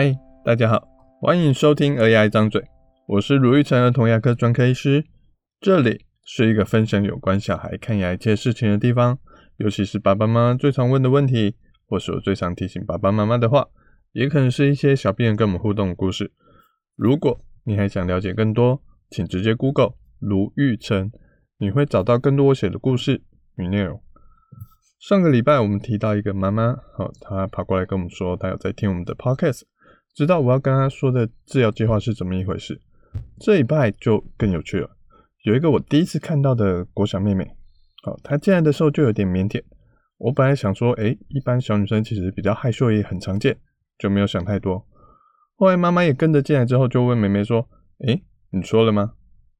嗨，大家好，欢迎收听《儿牙一张嘴》，我是卢玉成儿童牙科专科医师。这里是一个分享有关小孩看牙一切事情的地方，尤其是爸爸妈妈最常问的问题，或是我最常提醒爸爸妈妈的话，也可能是一些小病人跟我们互动的故事。如果你还想了解更多，请直接 Google 卢玉成，你会找到更多我写的故事与内容。上个礼拜我们提到一个妈妈，好，她跑过来跟我们说，她有在听我们的 Podcast。知道我要跟他说的治疗计划是怎么一回事，这一拜就更有趣了。有一个我第一次看到的国小妹妹，哦，她进来的时候就有点腼腆。我本来想说，诶，一般小女生其实比较害羞，也很常见，就没有想太多。后来妈妈也跟着进来之后，就问妹妹说，诶，你说了吗？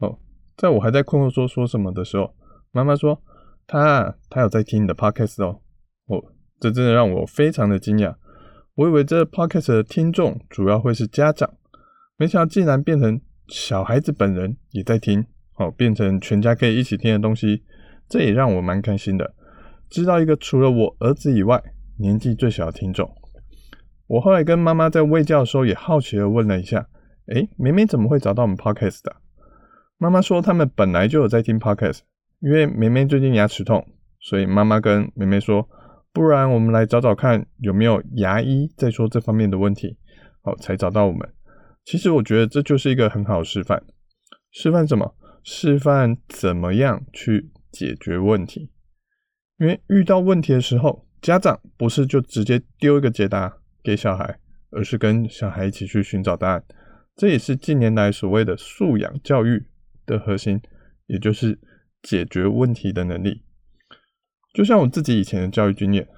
哦，在我还在困惑说说什么的时候，妈妈说，她她有在听你的 podcast 哦。哦，这真的让我非常的惊讶。我以为这 podcast 的听众主要会是家长，没想到竟然变成小孩子本人也在听，哦，变成全家可以一起听的东西，这也让我蛮开心的。知道一个除了我儿子以外年纪最小的听众。我后来跟妈妈在喂教的时候也好奇的问了一下，诶，妹妹怎么会找到我们 podcast 的？妈妈说他们本来就有在听 podcast，因为妹妹最近牙齿痛，所以妈妈跟妹妹说。不然我们来找找看有没有牙医在说这方面的问题，好，才找到我们。其实我觉得这就是一个很好的示范，示范什么？示范怎么样去解决问题。因为遇到问题的时候，家长不是就直接丢一个解答给小孩，而是跟小孩一起去寻找答案。这也是近年来所谓的素养教育的核心，也就是解决问题的能力。就像我自己以前的教育经验，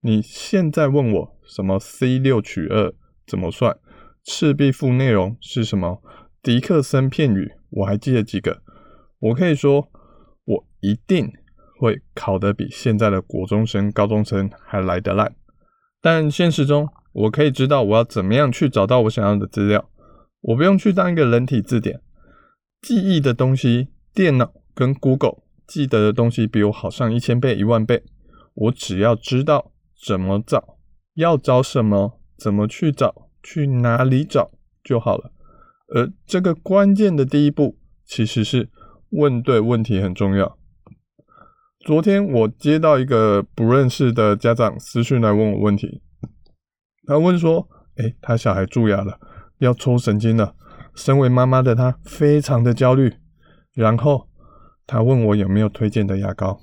你现在问我什么 C 六取二怎么算，赤壁赋内容是什么，狄克森片语我还记得几个，我可以说我一定会考得比现在的国中生、高中生还来得烂。但现实中，我可以知道我要怎么样去找到我想要的资料，我不用去当一个人体字典，记忆的东西，电脑跟 Google。记得的东西比我好上一千倍、一万倍。我只要知道怎么找，要找什么，怎么去找，去哪里找就好了。而这个关键的第一步，其实是问对问题很重要。昨天我接到一个不认识的家长私讯来问我问题，他问说：“诶，他小孩蛀牙了，要抽神经了。”身为妈妈的他非常的焦虑，然后。他问我有没有推荐的牙膏，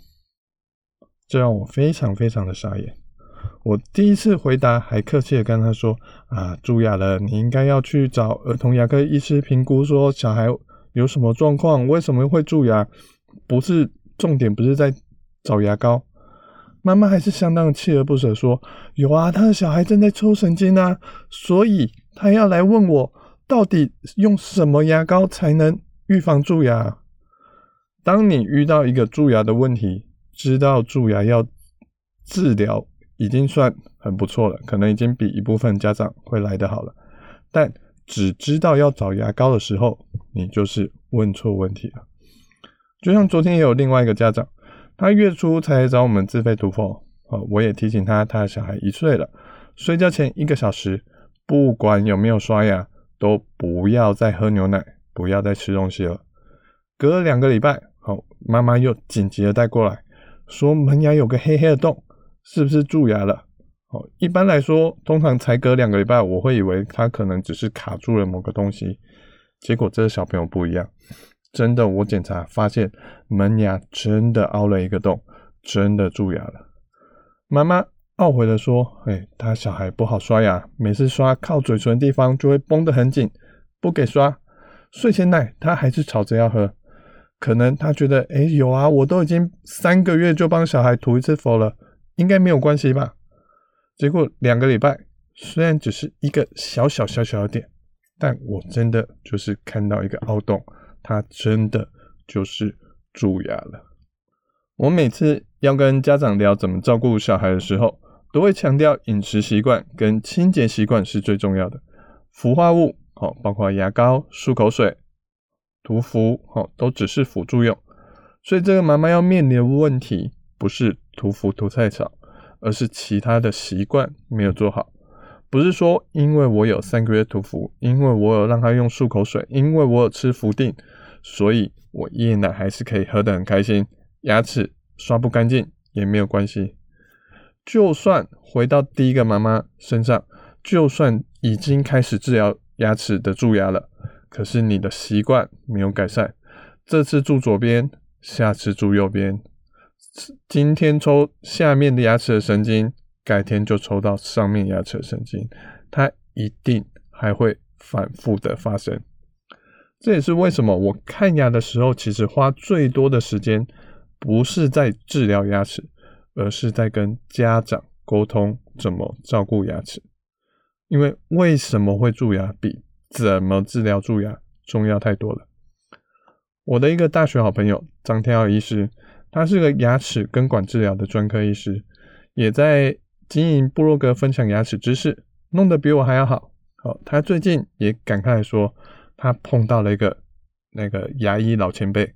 这让我非常非常的傻眼。我第一次回答还客气的跟他说：“啊，蛀牙了，你应该要去找儿童牙科医师评估，说小孩有什么状况，为什么会蛀牙？不是重点，不是在找牙膏。”妈妈还是相当锲而不舍说：“有啊，他的小孩正在抽神经啊，所以他要来问我到底用什么牙膏才能预防蛀牙。”当你遇到一个蛀牙的问题，知道蛀牙要治疗已经算很不错了，可能已经比一部分家长会来得好了。但只知道要找牙膏的时候，你就是问错问题了。就像昨天也有另外一个家长，他月初才找我们自费涂氟，我也提醒他，他的小孩一岁了，睡觉前一个小时，不管有没有刷牙，都不要再喝牛奶，不要再吃东西了。隔了两个礼拜。妈妈又紧急的带过来，说门牙有个黑黑的洞，是不是蛀牙了？好，一般来说，通常才隔两个礼拜，我会以为他可能只是卡住了某个东西。结果这个小朋友不一样，真的，我检查发现门牙真的凹了一个洞，真的蛀牙了。妈妈懊悔的说：“哎，他小孩不好刷牙，每次刷靠嘴唇的地方就会绷得很紧，不给刷。睡前奶他还是吵着要喝。”可能他觉得，哎，有啊，我都已经三个月就帮小孩涂一次氟了，应该没有关系吧？结果两个礼拜，虽然只是一个小小小小的点，但我真的就是看到一个凹洞，它真的就是蛀牙了。我每次要跟家长聊怎么照顾小孩的时候，都会强调饮食习惯跟清洁习惯是最重要的。氟化物，好，包括牙膏、漱口水。涂氟哦，都只是辅助用，所以这个妈妈要面临的问题不是涂氟涂太少，而是其他的习惯没有做好，不是说因为我有三个月涂氟，因为我有让他用漱口水，因为我有吃氟定，所以我夜奶还是可以喝得很开心，牙齿刷不干净也没有关系。就算回到第一个妈妈身上，就算已经开始治疗牙齿的蛀牙了，可是你的习惯没有改善，这次蛀左边，下次蛀右边，今天抽下面的牙齿的神经。改天就抽到上面牙齿的神经，它一定还会反复的发生。这也是为什么我看牙的时候，其实花最多的时间不是在治疗牙齿，而是在跟家长沟通怎么照顾牙齿。因为为什么会蛀牙，比怎么治疗蛀牙重要太多了。我的一个大学好朋友张天耀医师，他是个牙齿根管治疗的专科医师，也在。经营部落格分享牙齿知识，弄得比我还要好。好，他最近也感慨说，他碰到了一个那个牙医老前辈，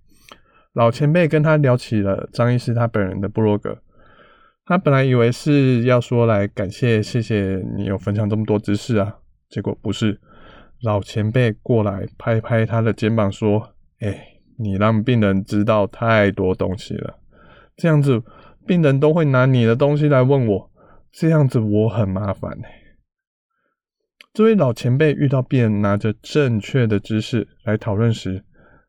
老前辈跟他聊起了张医师他本人的部落格。他本来以为是要说来感谢，谢谢你有分享这么多知识啊，结果不是，老前辈过来拍拍他的肩膀说：“哎，你让病人知道太多东西了，这样子病人都会拿你的东西来问我。”这样子我很麻烦呢。这位老前辈遇到病人拿着正确的知识来讨论时，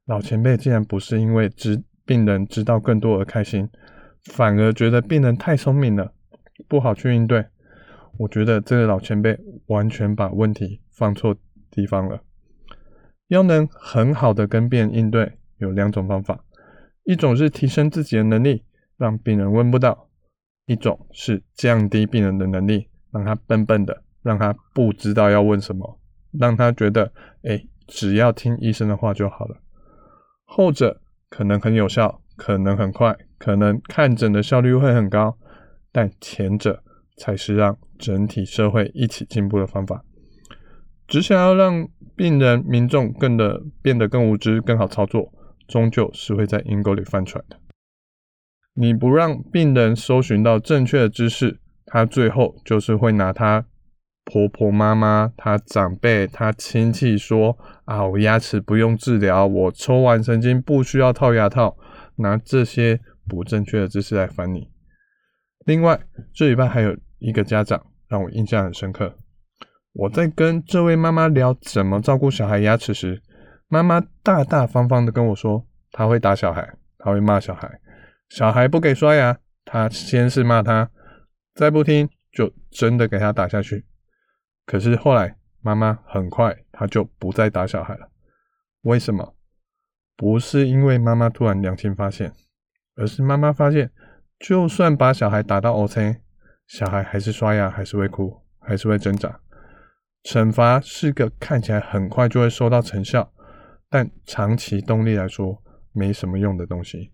老前辈竟然不是因为知病人知道更多而开心，反而觉得病人太聪明了，不好去应对。我觉得这个老前辈完全把问题放错地方了。要能很好的跟病人应对，有两种方法，一种是提升自己的能力，让病人问不到。一种是降低病人的能力，让他笨笨的，让他不知道要问什么，让他觉得，哎，只要听医生的话就好了。后者可能很有效，可能很快，可能看诊的效率会很高，但前者才是让整体社会一起进步的方法。只想要让病人、民众更的变得更无知、更好操作，终究是会在阴沟里翻船的。你不让病人搜寻到正确的知识，他最后就是会拿他婆婆妈妈、他长辈、他亲戚说啊，我牙齿不用治疗，我抽完神经不需要套牙套，拿这些不正确的知识来烦你。另外，这礼拜还有一个家长让我印象很深刻。我在跟这位妈妈聊怎么照顾小孩牙齿时，妈妈大大方方的跟我说，她会打小孩，她会骂小孩。小孩不给刷牙，她先是骂他，再不听就真的给他打下去。可是后来妈妈很快她就不再打小孩了。为什么？不是因为妈妈突然良心发现，而是妈妈发现，就算把小孩打到 OK，小孩还是刷牙，还是会哭，还是会挣扎。惩罚是个看起来很快就会收到成效，但长期动力来说没什么用的东西。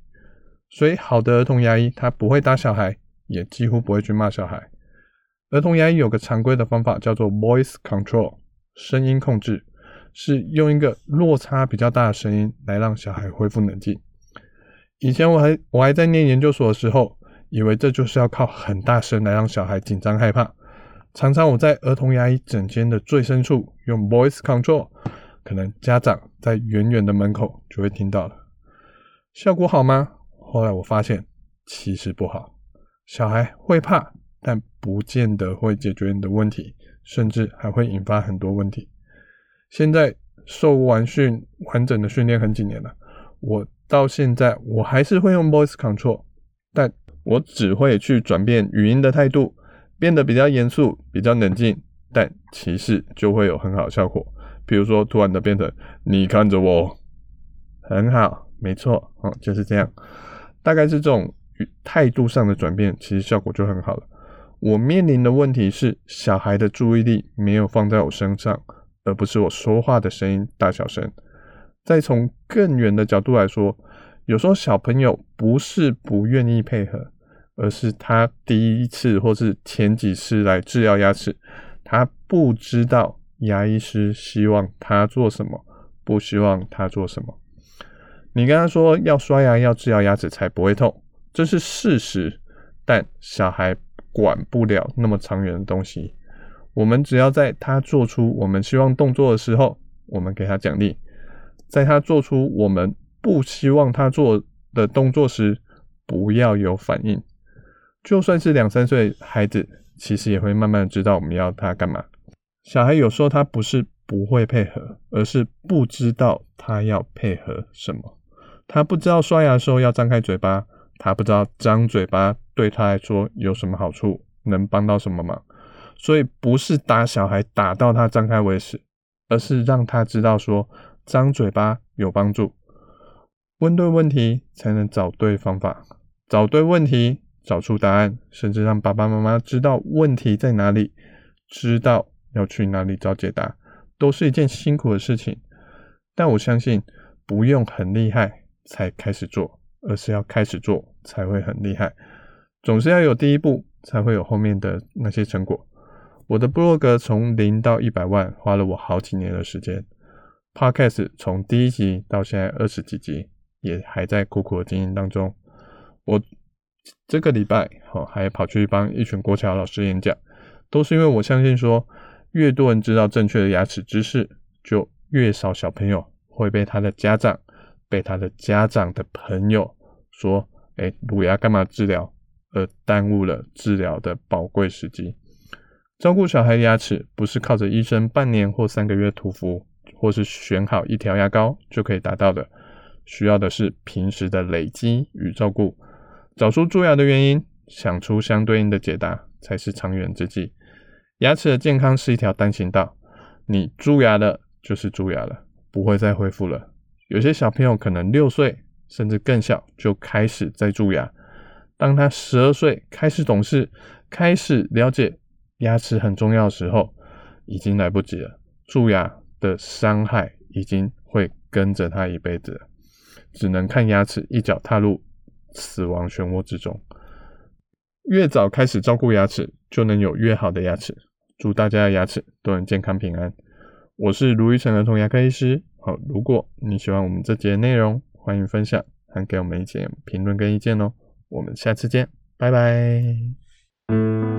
所以，好的儿童牙医他不会打小孩，也几乎不会去骂小孩。儿童牙医有个常规的方法叫做 voice control，声音控制，是用一个落差比较大的声音来让小孩恢复冷静。以前我还我还在念研究所的时候，以为这就是要靠很大声来让小孩紧张害怕。常常我在儿童牙医诊间的最深处用 voice control，可能家长在远远的门口就会听到了。效果好吗？后来我发现，其实不好。小孩会怕，但不见得会解决你的问题，甚至还会引发很多问题。现在受完训完整的训练很几年了，我到现在我还是会用 voice control，但我只会去转变语音的态度，变得比较严肃、比较冷静，但其实就会有很好效果。比如说，突然的变成你看着我，很好，没错，嗯，就是这样。大概是这种态度上的转变，其实效果就很好了。我面临的问题是，小孩的注意力没有放在我身上，而不是我说话的声音大小声。再从更远的角度来说，有时候小朋友不是不愿意配合，而是他第一次或是前几次来治疗牙齿，他不知道牙医师希望他做什么，不希望他做什么。你跟他说要刷牙，要治疗牙齿才不会痛，这是事实。但小孩管不了那么长远的东西。我们只要在他做出我们希望动作的时候，我们给他奖励；在他做出我们不希望他做的动作时，不要有反应。就算是两三岁孩子，其实也会慢慢知道我们要他干嘛。小孩有时候他不是不会配合，而是不知道他要配合什么。他不知道刷牙的时候要张开嘴巴，他不知道张嘴巴对他来说有什么好处，能帮到什么忙。所以不是打小孩打到他张开为止，而是让他知道说张嘴巴有帮助。问对问题才能找对方法，找对问题。找出答案，甚至让爸爸妈妈知道问题在哪里，知道要去哪里找解答，都是一件辛苦的事情。但我相信，不用很厉害才开始做，而是要开始做才会很厉害。总是要有第一步，才会有后面的那些成果。我的部落格从零到一百万，花了我好几年的时间。Podcast 从第一集到现在二十几集，也还在苦苦的经营当中。我。这个礼拜，好，还跑去帮一群国小老师演讲，都是因为我相信说，越多人知道正确的牙齿知识，就越少小朋友会被他的家长、被他的家长的朋友说，哎，乳牙干嘛治疗，而耽误了治疗的宝贵时机。照顾小孩牙齿，不是靠着医生半年或三个月涂氟，或是选好一条牙膏就可以达到的，需要的是平时的累积与照顾。找出蛀牙的原因，想出相对应的解答，才是长远之计。牙齿的健康是一条单行道，你蛀牙了就是蛀牙了，不会再恢复了。有些小朋友可能六岁甚至更小就开始在蛀牙，当他十二岁开始懂事，开始了解牙齿很重要的时候，已经来不及了。蛀牙的伤害已经会跟着他一辈子，只能看牙齿一脚踏入。死亡漩涡之中，越早开始照顾牙齿，就能有越好的牙齿。祝大家的牙齿都能健康平安。我是卢玉成儿童牙科医师。好，如果你喜欢我们这节内容，欢迎分享，还给我们一些评论跟意见哦。我们下次见，拜拜。